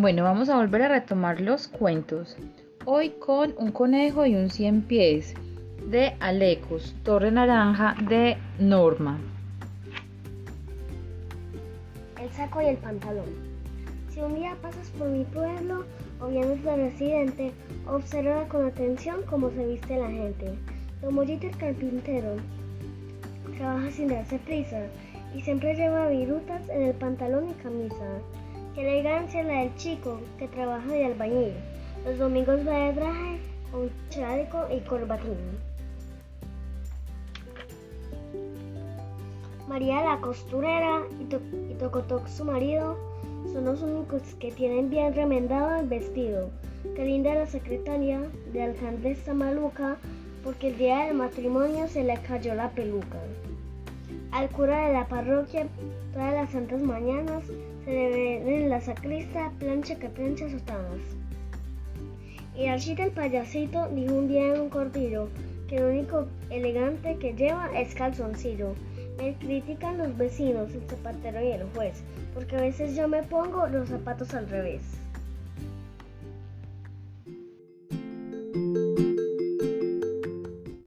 Bueno, vamos a volver a retomar los cuentos. Hoy con un conejo y un cien pies de Alecos, Torre Naranja de Norma. El saco y el pantalón. Si un día pasas por mi pueblo o vienes de residente, observa con atención cómo se viste la gente. Tomoyito el carpintero trabaja sin darse prisa y siempre lleva virutas en el pantalón y camisa. Qué elegancia la del chico que trabaja de albañil. Los domingos va de traje con chaleco y corbatín. María la costurera y, Tocotoc su marido son los únicos que tienen bien remendado el vestido. Qué linda la secretaria de alcaldesa maluca porque el día del matrimonio se le cayó la peluca. Al cura de la parroquia todas las santas mañanas se le ve en la sacrista plancha que plancha sotanas. Y Archita el payasito dijo un día en un cortillo que lo único elegante que lleva es calzoncillo. Me critican los vecinos, el zapatero y el juez, porque a veces yo me pongo los zapatos al revés.